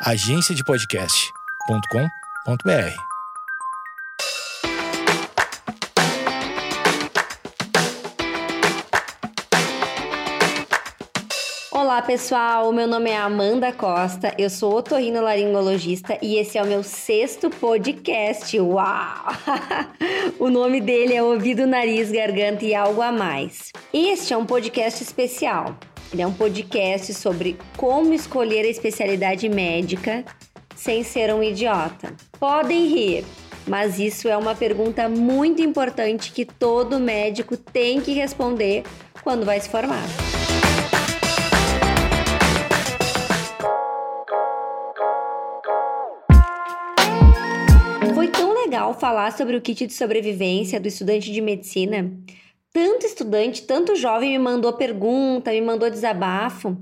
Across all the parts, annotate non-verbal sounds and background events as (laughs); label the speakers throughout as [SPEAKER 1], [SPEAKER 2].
[SPEAKER 1] agenciadepodcast.com.br.
[SPEAKER 2] Olá pessoal, meu nome é Amanda Costa, eu sou otorrinolaringologista e esse é o meu sexto podcast. Uau! (laughs) o nome dele é Ouvido, Nariz, Garganta e Algo a Mais. Este é um podcast especial. Ele é um podcast sobre como escolher a especialidade médica sem ser um idiota. Podem rir, mas isso é uma pergunta muito importante que todo médico tem que responder quando vai se formar. Foi tão legal falar sobre o kit de sobrevivência do estudante de medicina tanto estudante, tanto jovem me mandou pergunta, me mandou desabafo.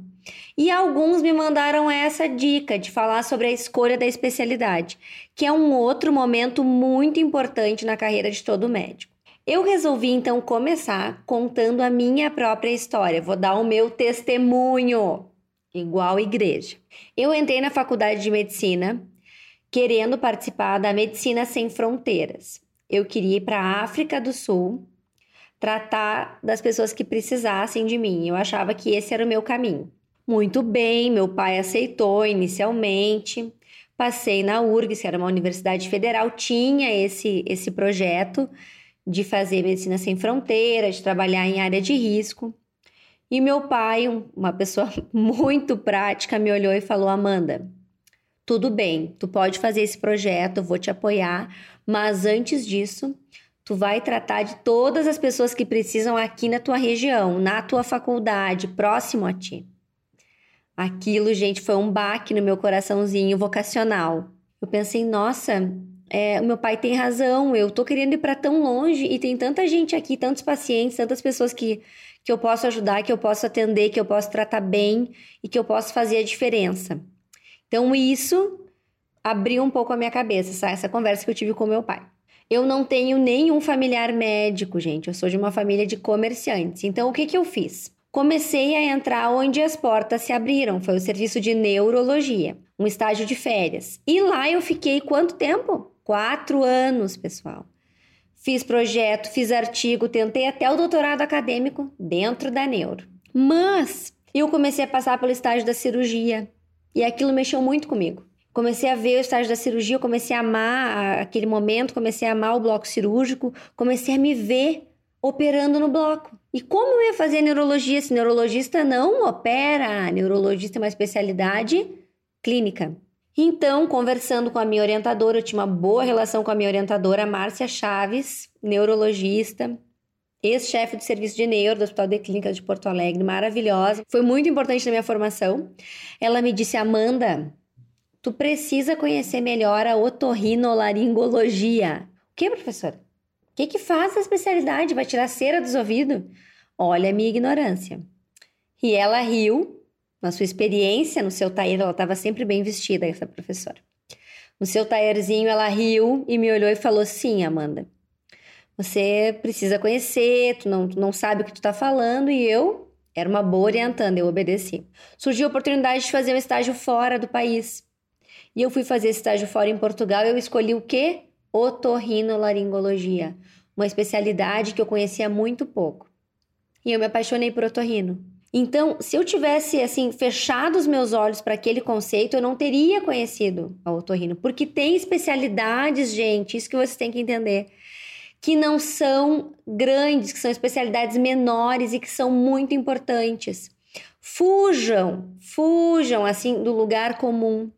[SPEAKER 2] E alguns me mandaram essa dica de falar sobre a escolha da especialidade, que é um outro momento muito importante na carreira de todo médico. Eu resolvi então começar contando a minha própria história. Vou dar o meu testemunho, igual igreja. Eu entrei na faculdade de medicina querendo participar da Medicina Sem Fronteiras. Eu queria ir para a África do Sul tratar das pessoas que precisassem de mim. Eu achava que esse era o meu caminho. Muito bem, meu pai aceitou inicialmente. Passei na URGS, que era uma universidade federal, tinha esse, esse projeto de fazer medicina sem fronteiras, de trabalhar em área de risco. E meu pai, uma pessoa (laughs) muito prática, me olhou e falou: Amanda, tudo bem, tu pode fazer esse projeto, eu vou te apoiar, mas antes disso, Tu vai tratar de todas as pessoas que precisam aqui na tua região, na tua faculdade, próximo a ti. Aquilo, gente, foi um baque no meu coraçãozinho vocacional. Eu pensei, nossa, é, o meu pai tem razão, eu tô querendo ir para tão longe e tem tanta gente aqui, tantos pacientes, tantas pessoas que, que eu posso ajudar, que eu posso atender, que eu posso tratar bem e que eu posso fazer a diferença. Então, isso abriu um pouco a minha cabeça, essa conversa que eu tive com meu pai. Eu não tenho nenhum familiar médico, gente. Eu sou de uma família de comerciantes. Então, o que, que eu fiz? Comecei a entrar onde as portas se abriram. Foi o serviço de neurologia, um estágio de férias. E lá eu fiquei quanto tempo? Quatro anos, pessoal. Fiz projeto, fiz artigo, tentei até o doutorado acadêmico dentro da neuro. Mas eu comecei a passar pelo estágio da cirurgia e aquilo mexeu muito comigo. Comecei a ver o estágio da cirurgia, comecei a amar aquele momento, comecei a amar o bloco cirúrgico, comecei a me ver operando no bloco. E como eu ia fazer neurologia se neurologista não opera? Neurologista é uma especialidade clínica. Então, conversando com a minha orientadora, eu tinha uma boa relação com a minha orientadora, Márcia Chaves, neurologista, ex-chefe do serviço de neuro do Hospital de Clínicas de Porto Alegre, maravilhosa. Foi muito importante na minha formação. Ela me disse: Amanda, tu precisa conhecer melhor a otorrinolaringologia. O que, professor? O que, que faz a especialidade? Vai tirar cera dos ouvidos? Olha a minha ignorância. E ela riu, na sua experiência, no seu tair, ela estava sempre bem vestida, essa professora. No seu taierzinho, ela riu e me olhou e falou: Sim, Amanda, você precisa conhecer, tu não, tu não sabe o que tu está falando, e eu era uma boa orientando, eu obedeci. Surgiu a oportunidade de fazer um estágio fora do país. E eu fui fazer estágio fora em Portugal, eu escolhi o quê? Otorrinolaringologia, uma especialidade que eu conhecia muito pouco. E eu me apaixonei por otorrino. Então, se eu tivesse assim fechado os meus olhos para aquele conceito, eu não teria conhecido a otorrino, porque tem especialidades, gente, isso que vocês têm que entender, que não são grandes, que são especialidades menores e que são muito importantes. Fujam, fujam assim do lugar comum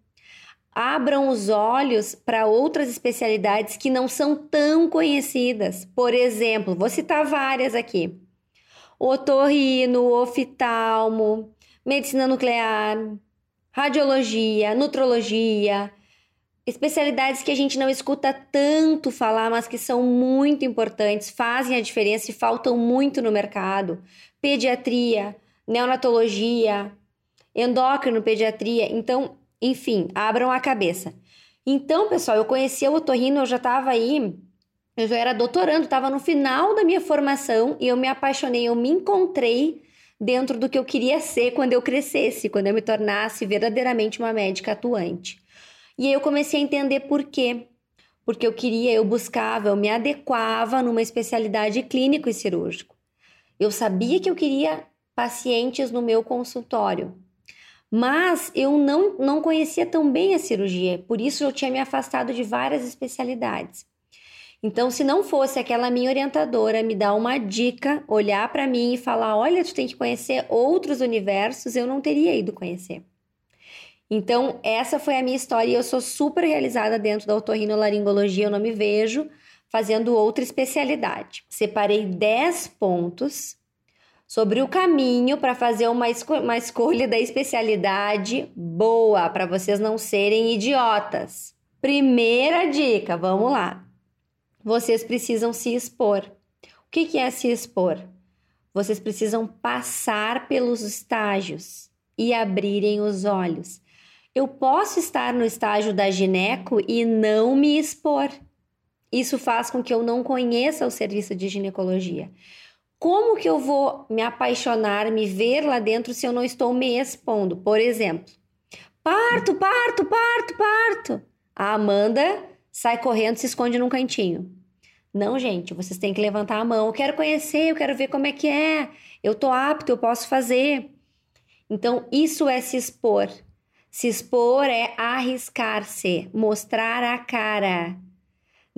[SPEAKER 2] abram os olhos para outras especialidades que não são tão conhecidas. Por exemplo, vou citar várias aqui: otorrino, oftalmo, medicina nuclear, radiologia, nutrologia, especialidades que a gente não escuta tanto falar, mas que são muito importantes, fazem a diferença e faltam muito no mercado. Pediatria, neonatologia, endócrino, pediatria. Então, enfim, abram a cabeça. Então, pessoal, eu conhecia o otorrino, eu já estava aí, eu já era doutorando, estava no final da minha formação e eu me apaixonei, eu me encontrei dentro do que eu queria ser quando eu crescesse, quando eu me tornasse verdadeiramente uma médica atuante. E aí eu comecei a entender por quê. Porque eu queria, eu buscava, eu me adequava numa especialidade clínico e cirúrgico. Eu sabia que eu queria pacientes no meu consultório. Mas eu não, não conhecia tão bem a cirurgia, por isso eu tinha me afastado de várias especialidades. Então, se não fosse aquela minha orientadora me dar uma dica, olhar para mim e falar: olha, tu tem que conhecer outros universos, eu não teria ido conhecer. Então, essa foi a minha história e eu sou super realizada dentro da otorrinolaringologia, eu não me vejo fazendo outra especialidade. Separei 10 pontos sobre o caminho para fazer uma, esco uma escolha da especialidade boa, para vocês não serem idiotas. Primeira dica, vamos lá vocês precisam se expor. O que, que é se expor? Vocês precisam passar pelos estágios e abrirem os olhos. Eu posso estar no estágio da gineco e não me expor. Isso faz com que eu não conheça o serviço de ginecologia. Como que eu vou me apaixonar, me ver lá dentro se eu não estou me expondo? Por exemplo, parto, parto, parto, parto. A Amanda sai correndo, se esconde num cantinho. Não, gente, vocês têm que levantar a mão. Eu quero conhecer, eu quero ver como é que é. Eu tô apto, eu posso fazer. Então, isso é se expor. Se expor é arriscar-se, mostrar a cara.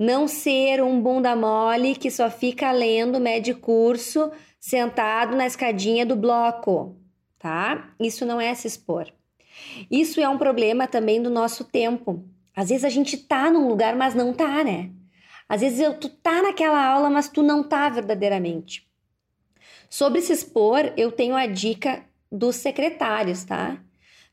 [SPEAKER 2] Não ser um bunda mole que só fica lendo, mede curso, sentado na escadinha do bloco, tá? Isso não é se expor. Isso é um problema também do nosso tempo. Às vezes a gente tá num lugar, mas não tá, né? Às vezes eu, tu tá naquela aula, mas tu não tá verdadeiramente. Sobre se expor, eu tenho a dica dos secretários, tá?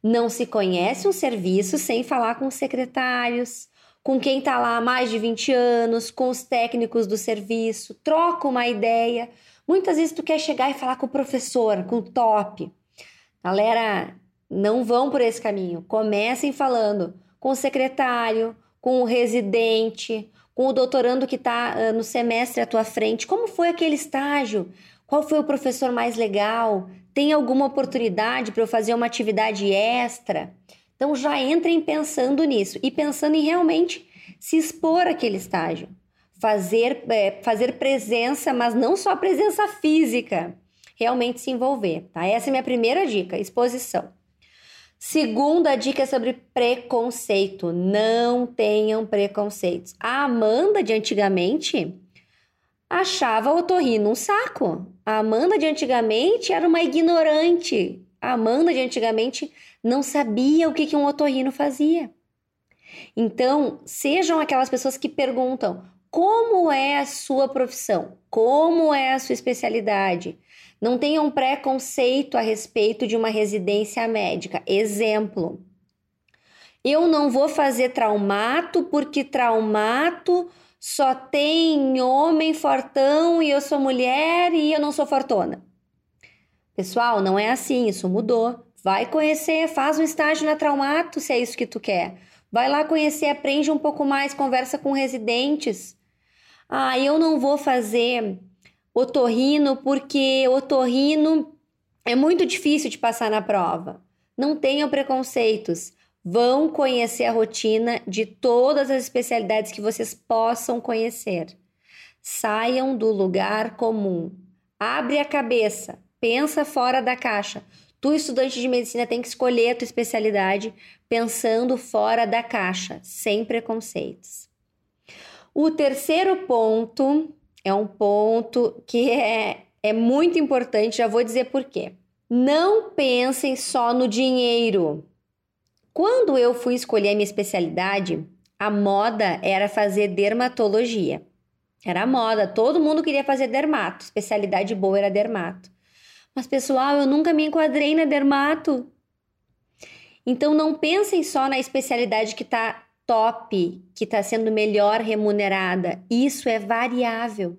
[SPEAKER 2] Não se conhece um serviço sem falar com os secretários, com quem tá lá há mais de 20 anos, com os técnicos do serviço, troca uma ideia. Muitas vezes tu quer chegar e falar com o professor, com o top. Galera, não vão por esse caminho. Comecem falando com o secretário, com o residente, com o doutorando que está uh, no semestre à tua frente. Como foi aquele estágio? Qual foi o professor mais legal? Tem alguma oportunidade para eu fazer uma atividade extra? Então já entrem pensando nisso e pensando em realmente se expor àquele estágio. Fazer, é, fazer presença, mas não só presença física, realmente se envolver, tá? Essa é a minha primeira dica, exposição. Segunda dica é sobre preconceito. Não tenham preconceitos. A Amanda de antigamente achava o otorrino um saco. A Amanda de antigamente era uma ignorante. A Amanda de antigamente não sabia o que, que um otorrino fazia. Então, sejam aquelas pessoas que perguntam: como é a sua profissão? Como é a sua especialidade? Não tenham preconceito a respeito de uma residência médica. Exemplo: eu não vou fazer traumato porque traumato só tem homem fortão e eu sou mulher e eu não sou fortuna. Pessoal, não é assim, isso mudou. Vai conhecer, faz um estágio na traumato se é isso que tu quer. Vai lá conhecer, aprende um pouco mais, conversa com residentes. Ah, eu não vou fazer otorrino porque otorrino é muito difícil de passar na prova. Não tenham preconceitos. Vão conhecer a rotina de todas as especialidades que vocês possam conhecer. Saiam do lugar comum. Abre a cabeça, pensa fora da caixa. Tu, estudante de medicina, tem que escolher a tua especialidade pensando fora da caixa, sem preconceitos. O terceiro ponto é um ponto que é, é muito importante, já vou dizer por quê. Não pensem só no dinheiro. Quando eu fui escolher a minha especialidade, a moda era fazer dermatologia. Era moda, todo mundo queria fazer dermato, especialidade boa era dermato. Mas pessoal, eu nunca me enquadrei na dermato. Então não pensem só na especialidade que está top, que está sendo melhor remunerada. Isso é variável.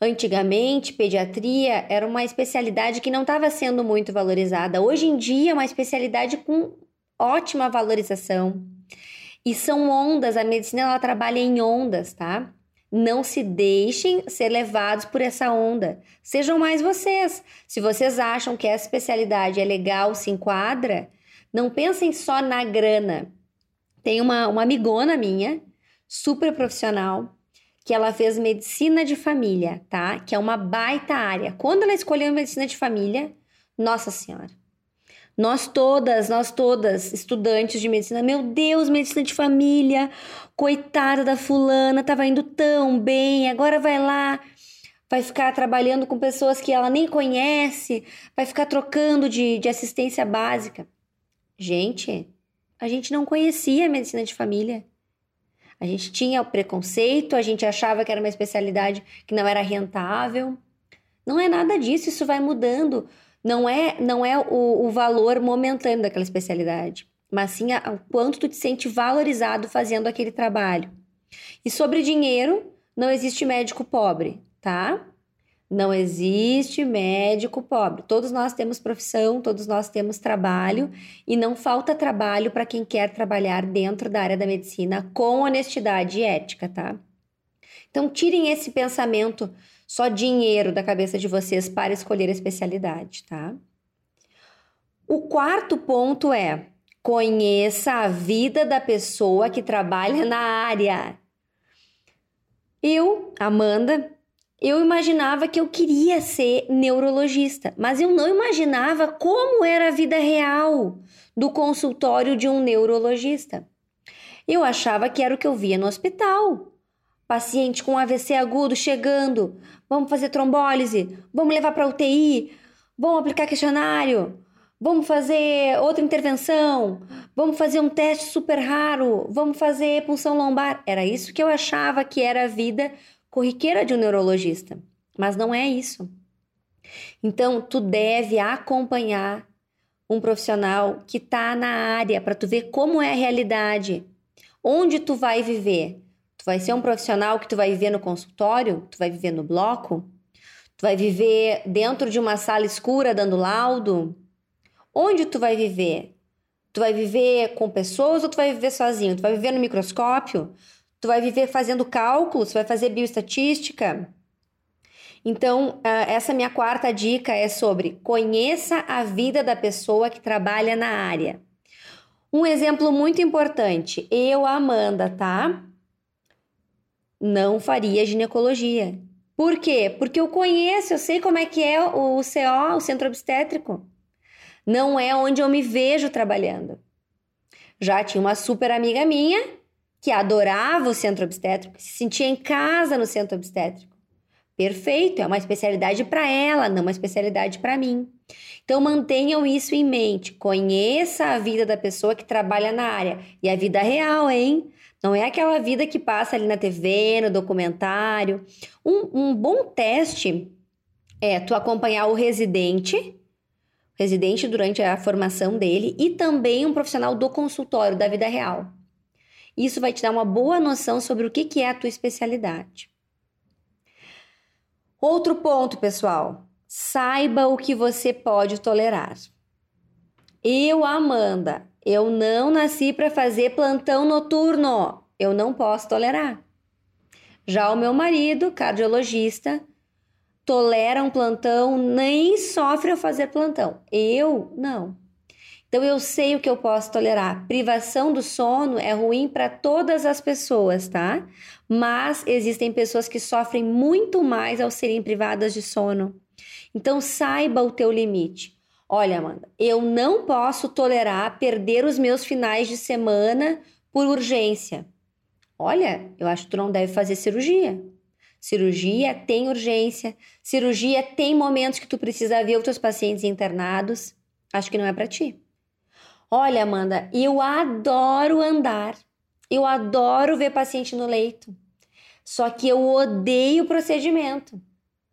[SPEAKER 2] Antigamente, pediatria era uma especialidade que não estava sendo muito valorizada. Hoje em dia, é uma especialidade com ótima valorização. E são ondas, a medicina ela trabalha em ondas, tá? Não se deixem ser levados por essa onda. Sejam mais vocês. Se vocês acham que essa especialidade é legal, se enquadra, não pensem só na grana. Tem uma, uma amigona minha, super profissional, que ela fez medicina de família, tá? Que é uma baita área. Quando ela escolheu medicina de família, nossa senhora. Nós todas, nós todas, estudantes de medicina, meu Deus, medicina de família, coitada da fulana, estava indo tão bem, agora vai lá, vai ficar trabalhando com pessoas que ela nem conhece, vai ficar trocando de, de assistência básica. Gente, a gente não conhecia a medicina de família. A gente tinha o preconceito, a gente achava que era uma especialidade que não era rentável. Não é nada disso, isso vai mudando. Não é, não é o, o valor momentâneo daquela especialidade, mas sim o quanto tu te sente valorizado fazendo aquele trabalho. E sobre dinheiro, não existe médico pobre, tá? Não existe médico pobre. Todos nós temos profissão, todos nós temos trabalho e não falta trabalho para quem quer trabalhar dentro da área da medicina com honestidade e ética, tá? Então, tirem esse pensamento só dinheiro da cabeça de vocês para escolher a especialidade, tá? O quarto ponto é: conheça a vida da pessoa que trabalha na área. Eu, Amanda, eu imaginava que eu queria ser neurologista, mas eu não imaginava como era a vida real do consultório de um neurologista. Eu achava que era o que eu via no hospital. Paciente com AVC agudo chegando, vamos fazer trombólise, vamos levar para UTI, vamos aplicar questionário, vamos fazer outra intervenção, vamos fazer um teste super raro, vamos fazer punção lombar. Era isso que eu achava que era a vida corriqueira de um neurologista, mas não é isso. Então, tu deve acompanhar um profissional que está na área para tu ver como é a realidade, onde tu vai viver. Tu vai ser um profissional que tu vai viver no consultório, tu vai viver no bloco, tu vai viver dentro de uma sala escura dando laudo. Onde tu vai viver? Tu vai viver com pessoas ou tu vai viver sozinho? Tu vai viver no microscópio? Tu vai viver fazendo cálculos? Tu vai fazer bioestatística? Então, essa minha quarta dica é sobre conheça a vida da pessoa que trabalha na área. Um exemplo muito importante, eu, Amanda, tá? Não faria ginecologia. Por quê? Porque eu conheço, eu sei como é que é o CO, o centro obstétrico. Não é onde eu me vejo trabalhando. Já tinha uma super amiga minha que adorava o centro obstétrico, se sentia em casa no centro obstétrico. Perfeito, é uma especialidade para ela, não uma especialidade para mim. Então mantenham isso em mente. Conheça a vida da pessoa que trabalha na área e a vida real, hein? Não é aquela vida que passa ali na TV, no documentário. Um, um bom teste é tu acompanhar o residente, residente durante a formação dele, e também um profissional do consultório da vida real. Isso vai te dar uma boa noção sobre o que, que é a tua especialidade. Outro ponto, pessoal. Saiba o que você pode tolerar. Eu, Amanda, eu não nasci para fazer plantão noturno. Eu não posso tolerar. Já o meu marido, cardiologista, tolera um plantão, nem sofre ao fazer plantão. Eu não. Então eu sei o que eu posso tolerar. Privação do sono é ruim para todas as pessoas, tá? Mas existem pessoas que sofrem muito mais ao serem privadas de sono. Então saiba o teu limite. Olha, Amanda, eu não posso tolerar perder os meus finais de semana por urgência. Olha, eu acho que tu não deve fazer cirurgia. Cirurgia tem urgência, cirurgia tem momentos que tu precisa ver os teus pacientes internados. Acho que não é para ti. Olha, Amanda, eu adoro andar. Eu adoro ver paciente no leito. Só que eu odeio o procedimento.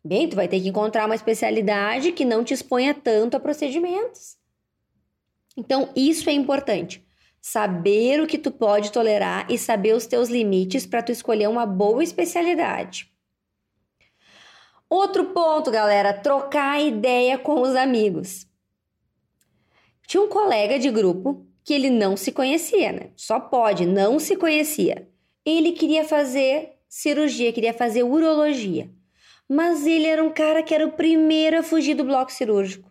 [SPEAKER 2] Bem, tu vai ter que encontrar uma especialidade que não te exponha tanto a procedimentos. Então, isso é importante. Saber o que tu pode tolerar e saber os teus limites para tu escolher uma boa especialidade. Outro ponto, galera, trocar ideia com os amigos. Tinha um colega de grupo que ele não se conhecia, né? Só pode, não se conhecia. Ele queria fazer cirurgia, queria fazer urologia. Mas ele era um cara que era o primeiro a fugir do bloco cirúrgico.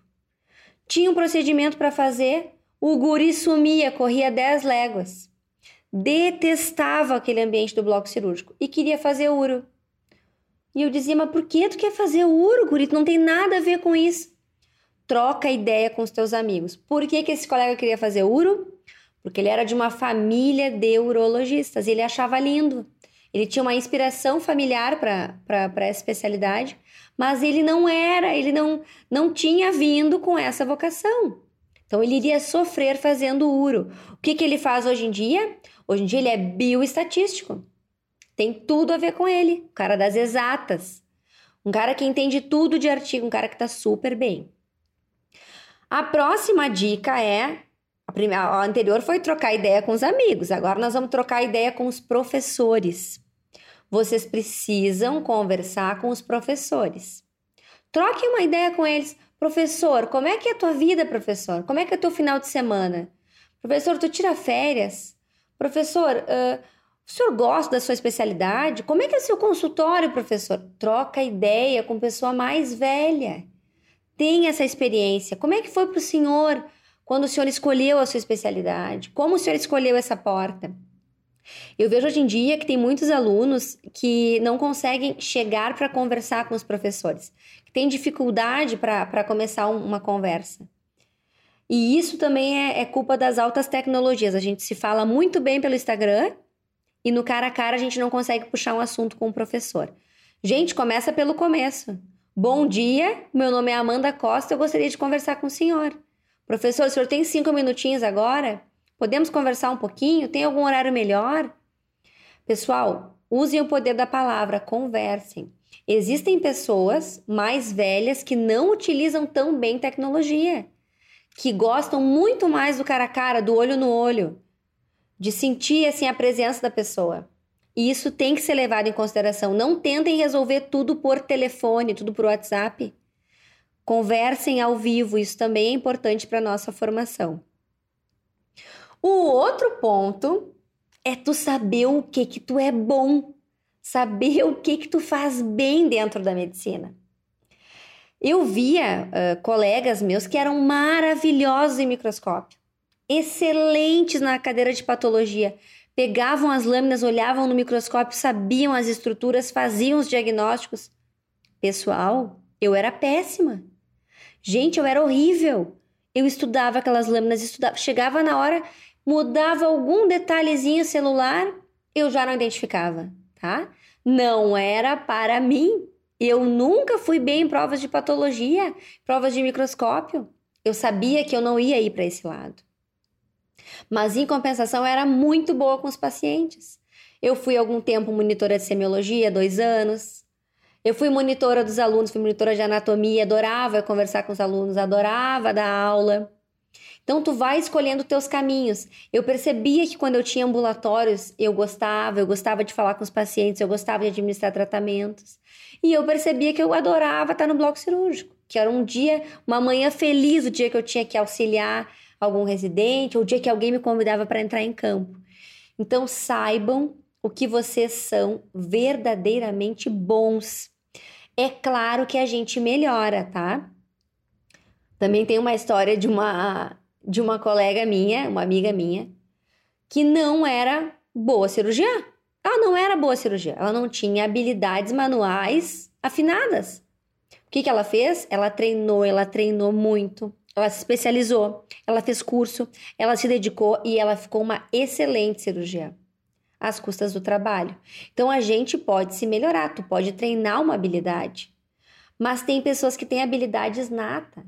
[SPEAKER 2] Tinha um procedimento para fazer, o guri sumia, corria 10 léguas. Detestava aquele ambiente do bloco cirúrgico e queria fazer uro. E eu dizia, mas por que tu quer fazer uro, guri? Tu não tem nada a ver com isso. Troca ideia com os teus amigos. Por que, que esse colega queria fazer uro? Porque ele era de uma família de urologistas e ele achava lindo. Ele tinha uma inspiração familiar para essa especialidade, mas ele não era, ele não, não tinha vindo com essa vocação. Então ele iria sofrer fazendo uro. O que, que ele faz hoje em dia? Hoje em dia ele é bioestatístico. Tem tudo a ver com ele. O cara das exatas. Um cara que entende tudo de artigo, um cara que está super bem. A próxima dica é a, primeira, a anterior foi trocar ideia com os amigos, agora nós vamos trocar ideia com os professores. Vocês precisam conversar com os professores. Troque uma ideia com eles. Professor, como é que é a tua vida, professor? Como é que é o teu final de semana? Professor, tu tira férias? Professor, uh, o senhor gosta da sua especialidade? Como é que é o seu consultório, professor? Troca ideia com pessoa mais velha. Tem essa experiência. Como é que foi para o senhor quando o senhor escolheu a sua especialidade? Como o senhor escolheu essa porta? Eu vejo hoje em dia que tem muitos alunos que não conseguem chegar para conversar com os professores, que têm dificuldade para começar um, uma conversa. E isso também é, é culpa das altas tecnologias. A gente se fala muito bem pelo Instagram e no cara a cara a gente não consegue puxar um assunto com o professor. Gente, começa pelo começo. Bom dia, meu nome é Amanda Costa, eu gostaria de conversar com o senhor. Professor, o senhor tem cinco minutinhos agora? Podemos conversar um pouquinho? Tem algum horário melhor? Pessoal, usem o poder da palavra, conversem. Existem pessoas mais velhas que não utilizam tão bem tecnologia, que gostam muito mais do cara a cara, do olho no olho, de sentir assim a presença da pessoa. E isso tem que ser levado em consideração. Não tentem resolver tudo por telefone, tudo por WhatsApp. Conversem ao vivo, isso também é importante para nossa formação. O outro ponto é tu saber o que que tu é bom, saber o que que tu faz bem dentro da medicina. Eu via uh, colegas meus que eram maravilhosos em microscópio, excelentes na cadeira de patologia, pegavam as lâminas, olhavam no microscópio, sabiam as estruturas, faziam os diagnósticos. Pessoal, eu era péssima. Gente, eu era horrível. Eu estudava aquelas lâminas, estudava, chegava na hora, mudava algum detalhezinho celular, eu já não identificava, tá? Não era para mim. Eu nunca fui bem em provas de patologia, provas de microscópio. Eu sabia que eu não ia ir para esse lado. Mas em compensação, eu era muito boa com os pacientes. Eu fui algum tempo monitora de semiologia, dois anos. Eu fui monitora dos alunos, fui monitora de anatomia, adorava conversar com os alunos, adorava dar aula. Então tu vai escolhendo teus caminhos. Eu percebia que quando eu tinha ambulatórios, eu gostava, eu gostava de falar com os pacientes, eu gostava de administrar tratamentos. E eu percebia que eu adorava estar no bloco cirúrgico, que era um dia, uma manhã feliz, o dia que eu tinha que auxiliar algum residente, ou o dia que alguém me convidava para entrar em campo. Então saibam o que vocês são verdadeiramente bons. É claro que a gente melhora, tá? Também tem uma história de uma de uma colega minha, uma amiga minha, que não era boa cirurgiã. Ela não era boa cirurgiã, ela não tinha habilidades manuais afinadas. O que, que ela fez? Ela treinou, ela treinou muito, ela se especializou, ela fez curso, ela se dedicou e ela ficou uma excelente cirurgiã às custas do trabalho. Então a gente pode se melhorar, tu pode treinar uma habilidade. Mas tem pessoas que têm habilidades nata.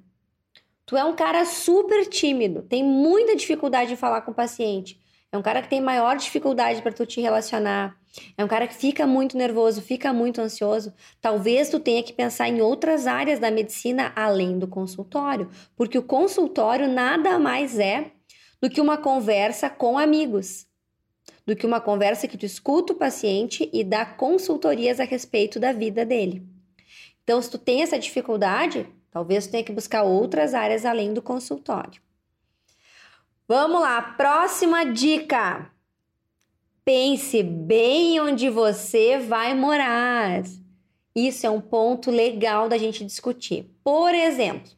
[SPEAKER 2] Tu é um cara super tímido, tem muita dificuldade de falar com o paciente. É um cara que tem maior dificuldade para tu te relacionar. É um cara que fica muito nervoso, fica muito ansioso. Talvez tu tenha que pensar em outras áreas da medicina além do consultório, porque o consultório nada mais é do que uma conversa com amigos do que uma conversa que tu escuta o paciente e dá consultorias a respeito da vida dele. Então, se tu tem essa dificuldade, talvez tu tenha que buscar outras áreas além do consultório. Vamos lá, próxima dica. pense bem onde você vai morar. Isso é um ponto legal da gente discutir. Por exemplo,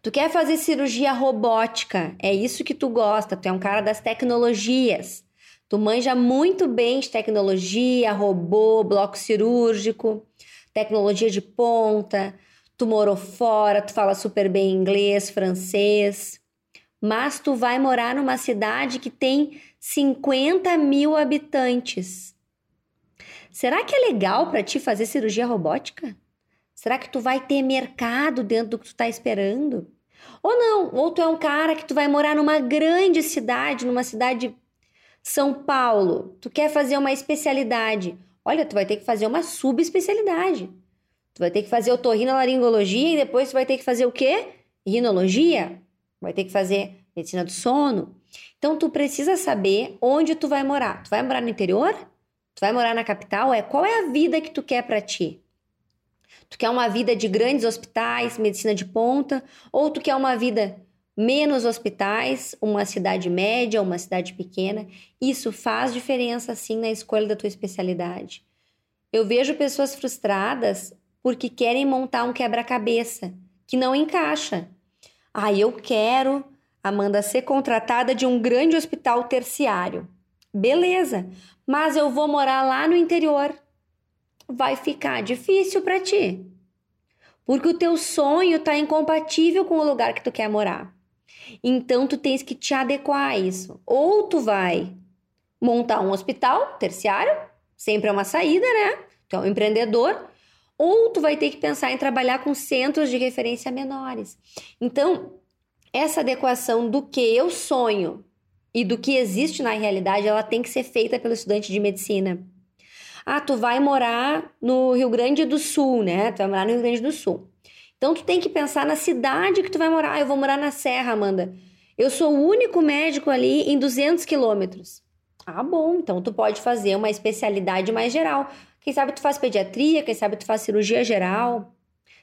[SPEAKER 2] tu quer fazer cirurgia robótica, é isso que tu gosta, tu é um cara das tecnologias. Tu manja muito bem de tecnologia, robô, bloco cirúrgico, tecnologia de ponta. Tu morou fora, tu fala super bem inglês, francês. Mas tu vai morar numa cidade que tem 50 mil habitantes. Será que é legal para ti fazer cirurgia robótica? Será que tu vai ter mercado dentro do que tu tá esperando? Ou não, ou tu é um cara que tu vai morar numa grande cidade, numa cidade São Paulo, tu quer fazer uma especialidade. Olha, tu vai ter que fazer uma subespecialidade. Tu vai ter que fazer otorrinolaringologia e depois tu vai ter que fazer o quê? Rinologia. Vai ter que fazer medicina do sono. Então tu precisa saber onde tu vai morar. Tu vai morar no interior? Tu vai morar na capital? É qual é a vida que tu quer para ti? Tu quer uma vida de grandes hospitais, medicina de ponta, ou tu quer uma vida menos hospitais, uma cidade média, uma cidade pequena? Isso faz diferença sim na escolha da tua especialidade. Eu vejo pessoas frustradas porque querem montar um quebra-cabeça que não encaixa. Ah, eu quero, Amanda, ser contratada de um grande hospital terciário. Beleza, mas eu vou morar lá no interior. Vai ficar difícil para ti. Porque o teu sonho está incompatível com o lugar que tu quer morar. Então tu tens que te adequar a isso. Ou tu vai montar um hospital terciário, sempre é uma saída, né? Tu é um empreendedor, ou tu vai ter que pensar em trabalhar com centros de referência menores. Então, essa adequação do que eu sonho e do que existe na realidade, ela tem que ser feita pelo estudante de medicina. Ah, tu vai morar no Rio Grande do Sul, né? Tu vai morar no Rio Grande do Sul. Então tu tem que pensar na cidade que tu vai morar. Ah, eu vou morar na Serra, Amanda. Eu sou o único médico ali em 200 quilômetros. Ah, bom. Então tu pode fazer uma especialidade mais geral. Quem sabe tu faz pediatria, quem sabe tu faz cirurgia geral.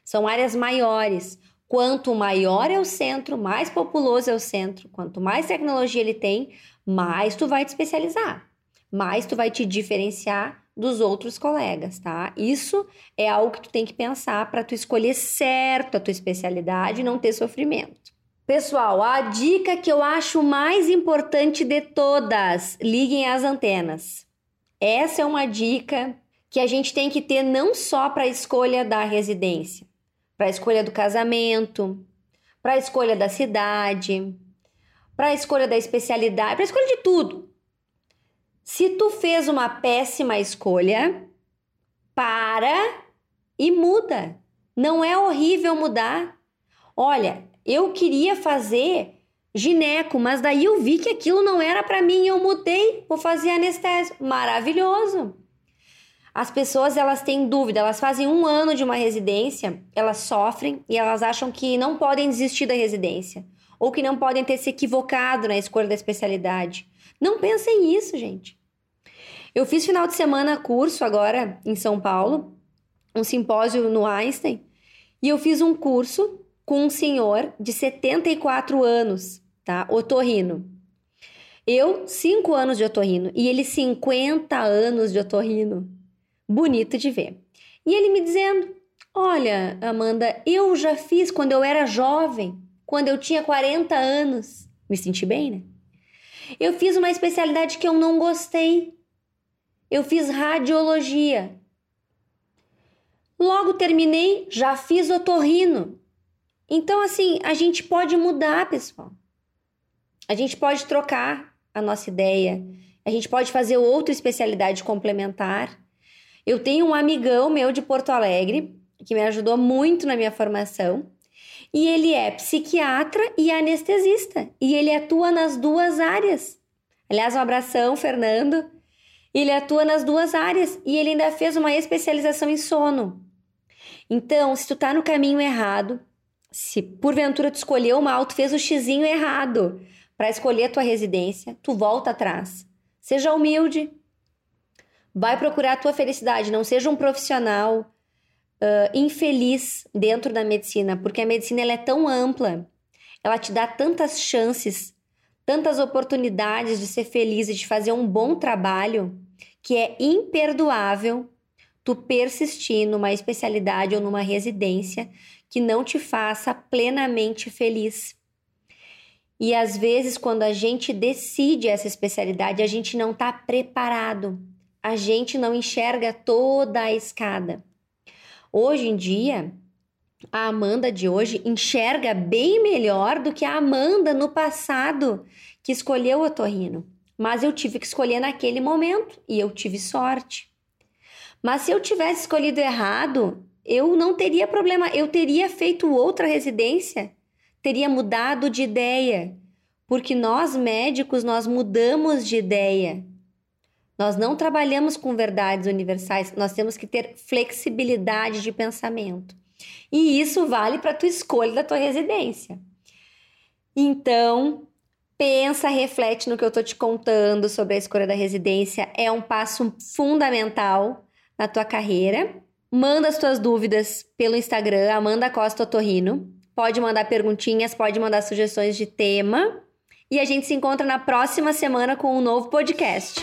[SPEAKER 2] São áreas maiores. Quanto maior é o centro, mais populoso é o centro, quanto mais tecnologia ele tem, mais tu vai te especializar, mais tu vai te diferenciar dos outros colegas, tá? Isso é algo que tu tem que pensar para tu escolher certo a tua especialidade e não ter sofrimento. Pessoal, a dica que eu acho mais importante de todas, liguem as antenas. Essa é uma dica que a gente tem que ter não só para a escolha da residência, para a escolha do casamento, para a escolha da cidade, para a escolha da especialidade, para a escolha de tudo. Se tu fez uma péssima escolha, para e muda. Não é horrível mudar. Olha, eu queria fazer gineco, mas daí eu vi que aquilo não era para mim e eu mudei, vou fazer anestésio. Maravilhoso. As pessoas elas têm dúvida, elas fazem um ano de uma residência, elas sofrem e elas acham que não podem desistir da residência ou que não podem ter se equivocado na escolha da especialidade. Não pensem nisso, gente. Eu fiz final de semana curso agora em São Paulo, um simpósio no Einstein, e eu fiz um curso com um senhor de 74 anos, tá? Otorrino. Eu, 5 anos de otorrino e ele 50 anos de otorrino bonito de ver. E ele me dizendo: Olha, Amanda, eu já fiz quando eu era jovem, quando eu tinha 40 anos. Me senti bem, né? Eu fiz uma especialidade que eu não gostei. Eu fiz radiologia. Logo terminei, já fiz otorrino. Então, assim, a gente pode mudar, pessoal. A gente pode trocar a nossa ideia. A gente pode fazer outra especialidade complementar. Eu tenho um amigão meu de Porto Alegre que me ajudou muito na minha formação. E ele é psiquiatra e anestesista. E ele atua nas duas áreas. Aliás, um abração, Fernando. Ele atua nas duas áreas e ele ainda fez uma especialização em sono. Então, se tu tá no caminho errado, se porventura tu escolheu mal, tu fez o xizinho errado para escolher a tua residência, tu volta atrás. Seja humilde, Vai procurar a tua felicidade, não seja um profissional uh, infeliz dentro da medicina, porque a medicina ela é tão ampla, ela te dá tantas chances, tantas oportunidades de ser feliz e de fazer um bom trabalho que é imperdoável tu persistir numa especialidade ou numa residência que não te faça plenamente feliz. E às vezes, quando a gente decide essa especialidade, a gente não está preparado, a gente não enxerga toda a escada. Hoje em dia, a Amanda de hoje enxerga bem melhor do que a Amanda no passado que escolheu o otorrino. Mas eu tive que escolher naquele momento e eu tive sorte. Mas se eu tivesse escolhido errado, eu não teria problema, eu teria feito outra residência, teria mudado de ideia, porque nós médicos nós mudamos de ideia. Nós não trabalhamos com verdades universais, nós temos que ter flexibilidade de pensamento. E isso vale para a tua escolha da tua residência. Então, pensa, reflete no que eu estou te contando sobre a escolha da residência. É um passo fundamental na tua carreira. Manda as tuas dúvidas pelo Instagram, Amanda Costa Otorrino. Pode mandar perguntinhas, pode mandar sugestões de tema. E a gente se encontra na próxima semana com um novo podcast.